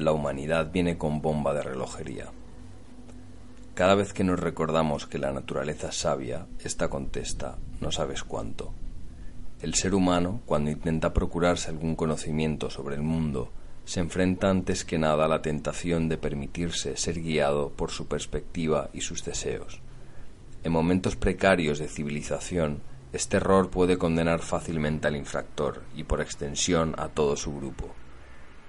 la humanidad viene con bomba de relojería. Cada vez que nos recordamos que la naturaleza sabia, ésta contesta, no sabes cuánto. El ser humano, cuando intenta procurarse algún conocimiento sobre el mundo, se enfrenta antes que nada a la tentación de permitirse ser guiado por su perspectiva y sus deseos. En momentos precarios de civilización, este error puede condenar fácilmente al infractor y por extensión a todo su grupo.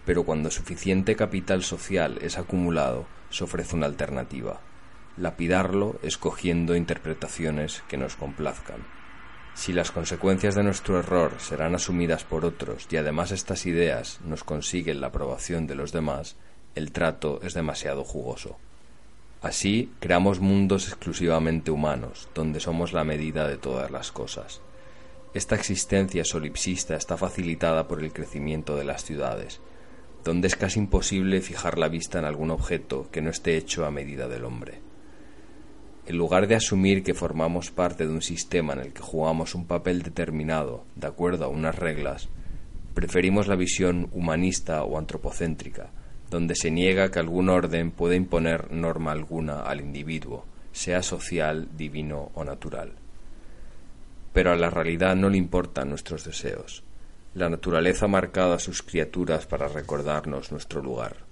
Pero cuando suficiente capital social es acumulado, se ofrece una alternativa, lapidarlo escogiendo interpretaciones que nos complazcan. Si las consecuencias de nuestro error serán asumidas por otros y además estas ideas nos consiguen la aprobación de los demás, el trato es demasiado jugoso. Así creamos mundos exclusivamente humanos, donde somos la medida de todas las cosas. Esta existencia solipsista está facilitada por el crecimiento de las ciudades, donde es casi imposible fijar la vista en algún objeto que no esté hecho a medida del hombre. En lugar de asumir que formamos parte de un sistema en el que jugamos un papel determinado de acuerdo a unas reglas, preferimos la visión humanista o antropocéntrica, donde se niega que algún orden pueda imponer norma alguna al individuo, sea social, divino o natural. Pero a la realidad no le importan nuestros deseos. La naturaleza ha marcado a sus criaturas para recordarnos nuestro lugar.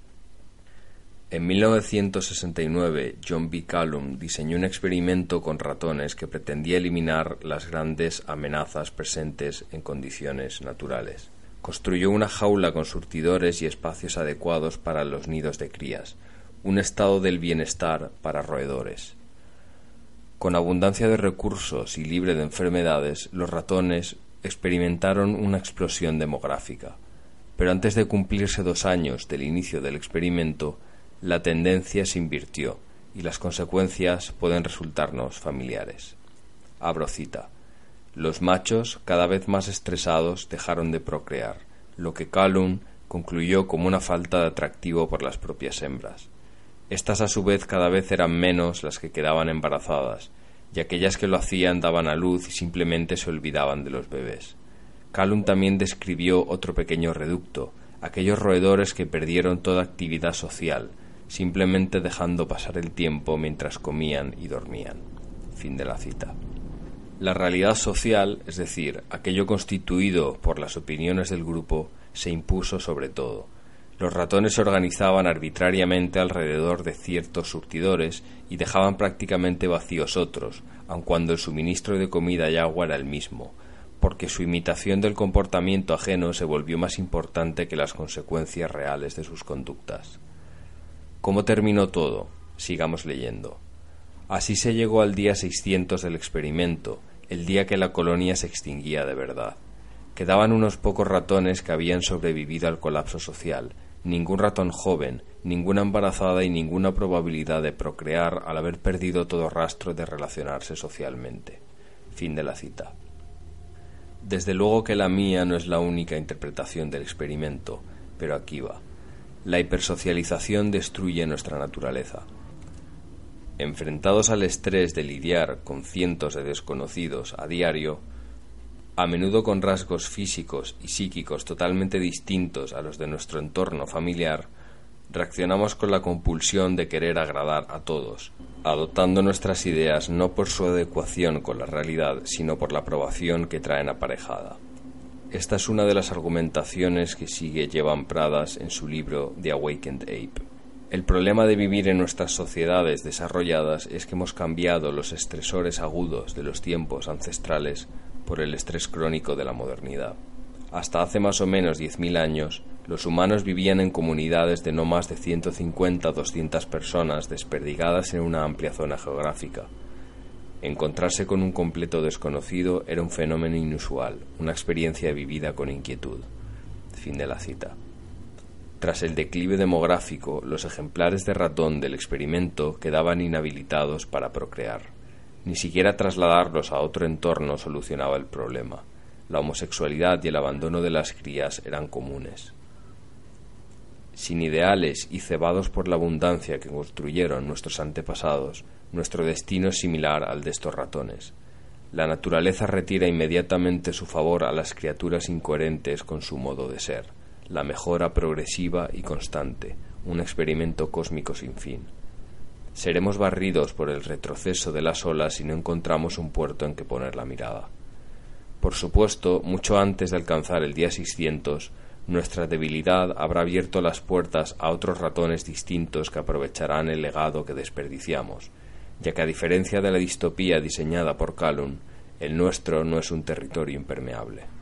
En 1969, John B. Callum diseñó un experimento con ratones que pretendía eliminar las grandes amenazas presentes en condiciones naturales. Construyó una jaula con surtidores y espacios adecuados para los nidos de crías, un estado del bienestar para roedores. Con abundancia de recursos y libre de enfermedades, los ratones experimentaron una explosión demográfica. Pero antes de cumplirse dos años del inicio del experimento, la tendencia se invirtió y las consecuencias pueden resultarnos familiares. Abro cita. Los machos, cada vez más estresados, dejaron de procrear, lo que Calum concluyó como una falta de atractivo por las propias hembras. Estas a su vez cada vez eran menos las que quedaban embarazadas, y aquellas que lo hacían daban a luz y simplemente se olvidaban de los bebés. Calum también describió otro pequeño reducto, aquellos roedores que perdieron toda actividad social, simplemente dejando pasar el tiempo mientras comían y dormían. Fin de la cita. La realidad social, es decir, aquello constituido por las opiniones del grupo, se impuso sobre todo. Los ratones se organizaban arbitrariamente alrededor de ciertos surtidores y dejaban prácticamente vacíos otros, aun cuando el suministro de comida y agua era el mismo, porque su imitación del comportamiento ajeno se volvió más importante que las consecuencias reales de sus conductas. ¿Cómo terminó todo? Sigamos leyendo. Así se llegó al día 600 del experimento, el día que la colonia se extinguía de verdad. Quedaban unos pocos ratones que habían sobrevivido al colapso social, ningún ratón joven, ninguna embarazada y ninguna probabilidad de procrear al haber perdido todo rastro de relacionarse socialmente. Fin de la cita. Desde luego que la mía no es la única interpretación del experimento, pero aquí va. La hipersocialización destruye nuestra naturaleza. Enfrentados al estrés de lidiar con cientos de desconocidos a diario, a menudo con rasgos físicos y psíquicos totalmente distintos a los de nuestro entorno familiar, reaccionamos con la compulsión de querer agradar a todos, adoptando nuestras ideas no por su adecuación con la realidad, sino por la aprobación que traen aparejada. Esta es una de las argumentaciones que sigue Jevan Pradas en su libro The Awakened Ape. El problema de vivir en nuestras sociedades desarrolladas es que hemos cambiado los estresores agudos de los tiempos ancestrales por el estrés crónico de la modernidad. Hasta hace más o menos 10.000 años, los humanos vivían en comunidades de no más de 150 o 200 personas desperdigadas en una amplia zona geográfica, Encontrarse con un completo desconocido era un fenómeno inusual, una experiencia vivida con inquietud. Fin de la cita. Tras el declive demográfico, los ejemplares de ratón del experimento quedaban inhabilitados para procrear. Ni siquiera trasladarlos a otro entorno solucionaba el problema. La homosexualidad y el abandono de las crías eran comunes. Sin ideales y cebados por la abundancia que construyeron nuestros antepasados, nuestro destino es similar al de estos ratones. La naturaleza retira inmediatamente su favor a las criaturas incoherentes con su modo de ser, la mejora progresiva y constante, un experimento cósmico sin fin. Seremos barridos por el retroceso de las olas si no encontramos un puerto en que poner la mirada. Por supuesto, mucho antes de alcanzar el día 600, nuestra debilidad habrá abierto las puertas a otros ratones distintos que aprovecharán el legado que desperdiciamos, ya que a diferencia de la distopía diseñada por Calum, el nuestro no es un territorio impermeable.